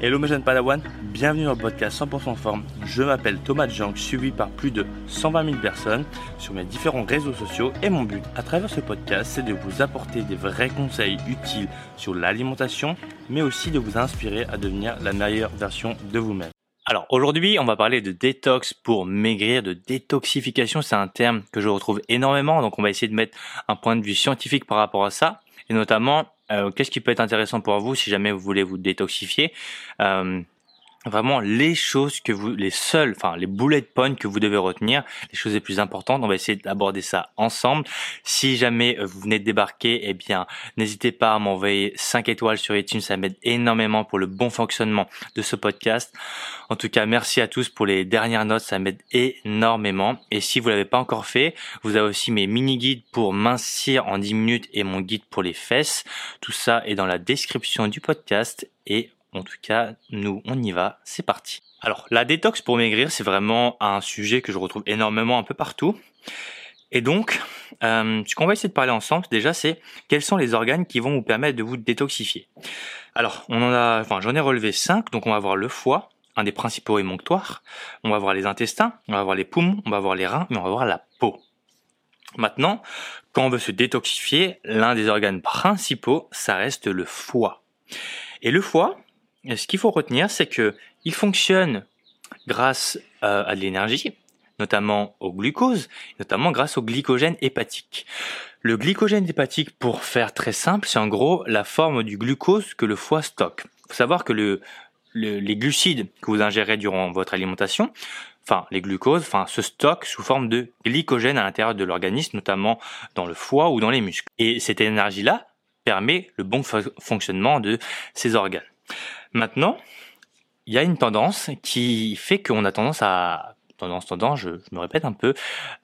Hello mes jeunes Padawan, bienvenue dans le podcast 100% forme. Je m'appelle Thomas Jank, suivi par plus de 120 000 personnes sur mes différents réseaux sociaux. Et mon but à travers ce podcast c'est de vous apporter des vrais conseils utiles sur l'alimentation mais aussi de vous inspirer à devenir la meilleure version de vous-même. Alors aujourd'hui on va parler de détox pour maigrir, de détoxification, c'est un terme que je retrouve énormément. Donc on va essayer de mettre un point de vue scientifique par rapport à ça. Et notamment qu'est-ce qui peut être intéressant pour vous si jamais vous voulez vous détoxifier? Euh, vraiment les choses que vous, les seules, enfin les bullet points que vous devez retenir, les choses les plus importantes. On va essayer d'aborder ça ensemble. Si jamais euh, vous venez de débarquer, eh bien n'hésitez pas à m'envoyer 5 étoiles sur iTunes, ça m'aide énormément pour le bon fonctionnement de ce podcast. En tout cas, merci à tous pour les dernières notes, ça m'aide énormément. Et si vous l'avez pas encore fait, vous avez aussi mes mini guides pour mincir en 10 minutes et mon guide pour les fesses. Tout ça est dans la description du podcast et en tout cas, nous, on y va, c'est parti. Alors, la détox pour maigrir, c'est vraiment un sujet que je retrouve énormément un peu partout. Et donc, euh, ce qu'on va essayer de parler ensemble, déjà, c'est quels sont les organes qui vont vous permettre de vous détoxifier. Alors, on en a, enfin, j'en ai relevé cinq. Donc, on va voir le foie, un des principaux émonctoires. On va voir les intestins, on va voir les poumons, on va voir les reins, et on va voir la peau. Maintenant, quand on veut se détoxifier, l'un des organes principaux, ça reste le foie. Et le foie, ce qu'il faut retenir, c'est que il fonctionne grâce euh, à de l'énergie, notamment au glucose, notamment grâce au glycogène hépatique. Le glycogène hépatique, pour faire très simple, c'est en gros la forme du glucose que le foie stocke. Il faut savoir que le, les glucides que vous ingérez durant votre alimentation, enfin les glucoses, enfin se stockent sous forme de glycogène à l'intérieur de l'organisme, notamment dans le foie ou dans les muscles. Et cette énergie-là permet le bon fonctionnement de ces organes. Maintenant, il y a une tendance qui fait qu'on a tendance à tendance tendance, je, me répète un peu,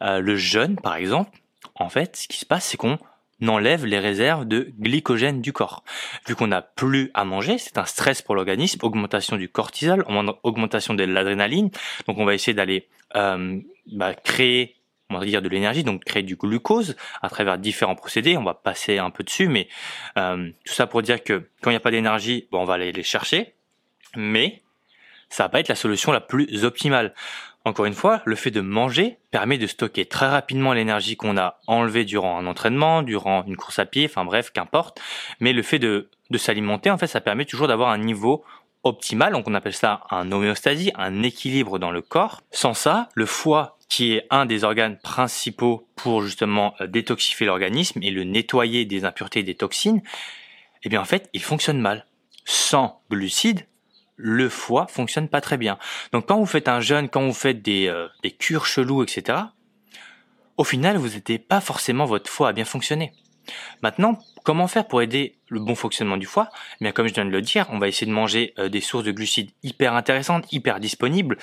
euh, le jeûne par exemple. En fait, ce qui se passe, c'est qu'on enlève les réserves de glycogène du corps. Vu qu'on n'a plus à manger, c'est un stress pour l'organisme, augmentation du cortisol, augmentation de l'adrénaline. Donc on va essayer d'aller euh, bah, créer on va dire de l'énergie, donc créer du glucose à travers différents procédés. On va passer un peu dessus, mais euh, tout ça pour dire que quand il n'y a pas d'énergie, on va aller les chercher, mais ça va pas être la solution la plus optimale. Encore une fois, le fait de manger permet de stocker très rapidement l'énergie qu'on a enlevée durant un entraînement, durant une course à pied, enfin bref, qu'importe. Mais le fait de s'alimenter, en fait, ça permet toujours d'avoir un niveau optimal, donc on appelle ça un homéostasie, un équilibre dans le corps. Sans ça, le foie qui est un des organes principaux pour justement euh, détoxifier l'organisme et le nettoyer des impuretés et des toxines, eh bien en fait, il fonctionne mal. Sans glucides, le foie fonctionne pas très bien. Donc quand vous faites un jeûne, quand vous faites des, euh, des cures chelous, etc., au final, vous n'aidez pas forcément votre foie à bien fonctionner. Maintenant, comment faire pour aider le bon fonctionnement du foie? Eh Bien, comme je viens de le dire, on va essayer de manger euh, des sources de glucides hyper intéressantes, hyper disponibles,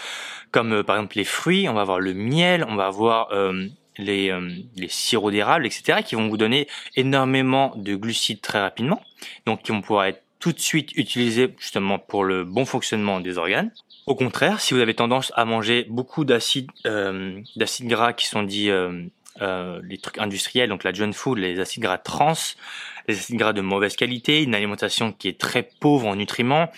comme euh, par exemple les fruits, on va avoir le miel, on va avoir euh, les, les sirops d'érable, etc., qui vont vous donner énormément de glucides très rapidement, donc qui vont pouvoir être tout de suite utilisés justement pour le bon fonctionnement des organes. Au contraire, si vous avez tendance à manger beaucoup d'acides d'acides gras qui sont dits euh, les trucs industriels, donc la junk food, les acides gras trans, les acides gras de mauvaise qualité, une alimentation qui est très pauvre en nutriments,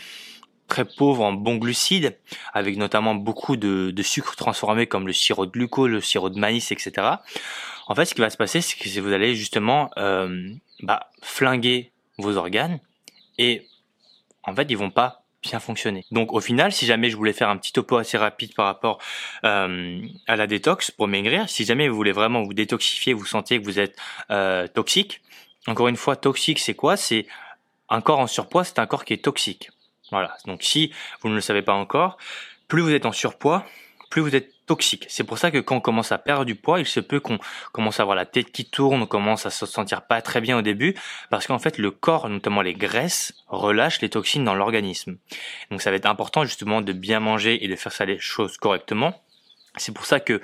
très pauvre en bons glucides, avec notamment beaucoup de, de sucres transformés comme le sirop de glucose, le sirop de maïs, etc. En fait, ce qui va se passer, c'est que vous allez justement euh, bah, flinguer vos organes et en fait, ils vont pas bien fonctionner. Donc au final, si jamais je voulais faire un petit topo assez rapide par rapport euh, à la détox pour maigrir, si jamais vous voulez vraiment vous détoxifier, vous sentez que vous êtes euh, toxique, encore une fois, toxique c'est quoi? C'est un corps en surpoids, c'est un corps qui est toxique. Voilà. Donc si vous ne le savez pas encore, plus vous êtes en surpoids, plus vous êtes toxique. C'est pour ça que quand on commence à perdre du poids, il se peut qu'on commence à avoir la tête qui tourne, on commence à se sentir pas très bien au début, parce qu'en fait le corps, notamment les graisses, relâche les toxines dans l'organisme. Donc ça va être important justement de bien manger et de faire ça les choses correctement. C'est pour ça que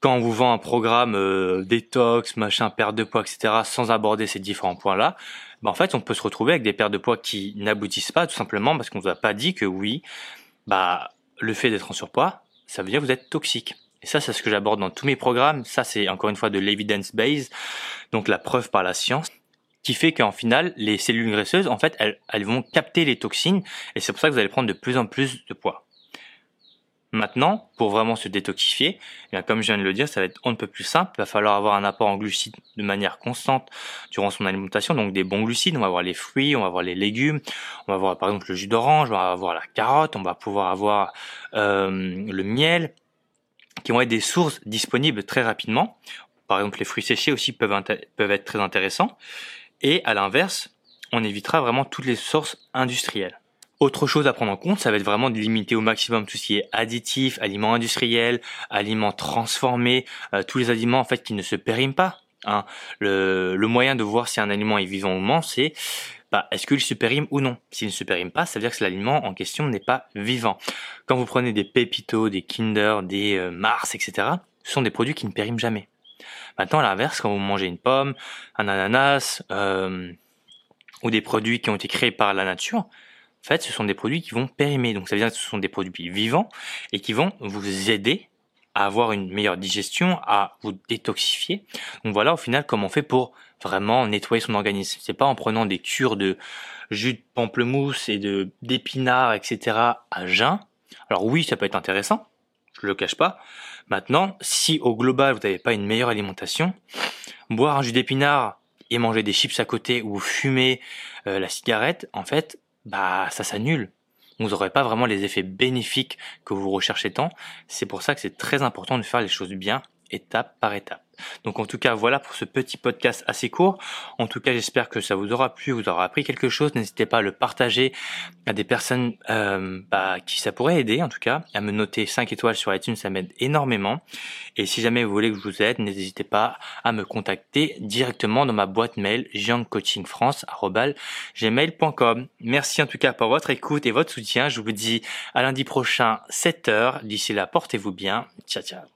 quand on vous vend un programme euh, détox, machin, perte de poids, etc., sans aborder ces différents points-là, ben en fait, on peut se retrouver avec des pertes de poids qui n'aboutissent pas, tout simplement parce qu'on vous a pas dit que oui, bah le fait d'être en surpoids, ça veut dire que vous êtes toxique. Et ça, c'est ce que j'aborde dans tous mes programmes. Ça, c'est encore une fois de l'evidence base, donc la preuve par la science. qui fait qu'en final, les cellules graisseuses, en fait, elles, elles vont capter les toxines et c'est pour ça que vous allez prendre de plus en plus de poids. Maintenant, pour vraiment se détoxifier, eh comme je viens de le dire, ça va être on ne plus simple. Il va falloir avoir un apport en glucides de manière constante durant son alimentation, donc des bons glucides. On va avoir les fruits, on va avoir les légumes, on va avoir par exemple le jus d'orange, on va avoir la carotte, on va pouvoir avoir euh, le miel, qui vont être des sources disponibles très rapidement. Par exemple, les fruits séchés aussi peuvent, peuvent être très intéressants. Et à l'inverse, on évitera vraiment toutes les sources industrielles. Autre chose à prendre en compte, ça va être vraiment de limiter au maximum tout ce qui est additifs, aliments industriels, aliments transformés, euh, tous les aliments en fait qui ne se périment pas. Hein. Le, le, moyen de voir si un aliment est vivant ou non, c'est bah, est-ce qu'il se périme ou non? S'il ne se périme pas, ça veut dire que l'aliment en question n'est pas vivant. Quand vous prenez des Pépito, des Kinder, des euh, Mars, etc., ce sont des produits qui ne périment jamais. Maintenant, à l'inverse, quand vous mangez une pomme, un ananas, euh, ou des produits qui ont été créés par la nature, en fait, ce sont des produits qui vont périmer. Donc, ça veut dire que ce sont des produits vivants et qui vont vous aider à avoir une meilleure digestion, à vous détoxifier. Donc voilà, au final, comment on fait pour vraiment nettoyer son organisme. C'est pas en prenant des cures de jus de pamplemousse et de d'épinards, etc. à jeun. Alors oui, ça peut être intéressant. Je le cache pas. Maintenant, si au global vous n'avez pas une meilleure alimentation, boire un jus d'épinard et manger des chips à côté ou fumer euh, la cigarette, en fait, bah ça s'annule. Vous n'aurez pas vraiment les effets bénéfiques que vous recherchez tant. C'est pour ça que c'est très important de faire les choses bien, étape par étape. Donc en tout cas, voilà pour ce petit podcast assez court. En tout cas, j'espère que ça vous aura plu, vous aura appris quelque chose. N'hésitez pas à le partager à des personnes euh, bah, qui ça pourrait aider, en tout cas, à me noter 5 étoiles sur iTunes, ça m'aide énormément. Et si jamais vous voulez que je vous aide, n'hésitez pas à me contacter directement dans ma boîte mail gmail.com. Merci en tout cas pour votre écoute et votre soutien. Je vous dis à lundi prochain 7h. D'ici là, portez-vous bien. Ciao ciao.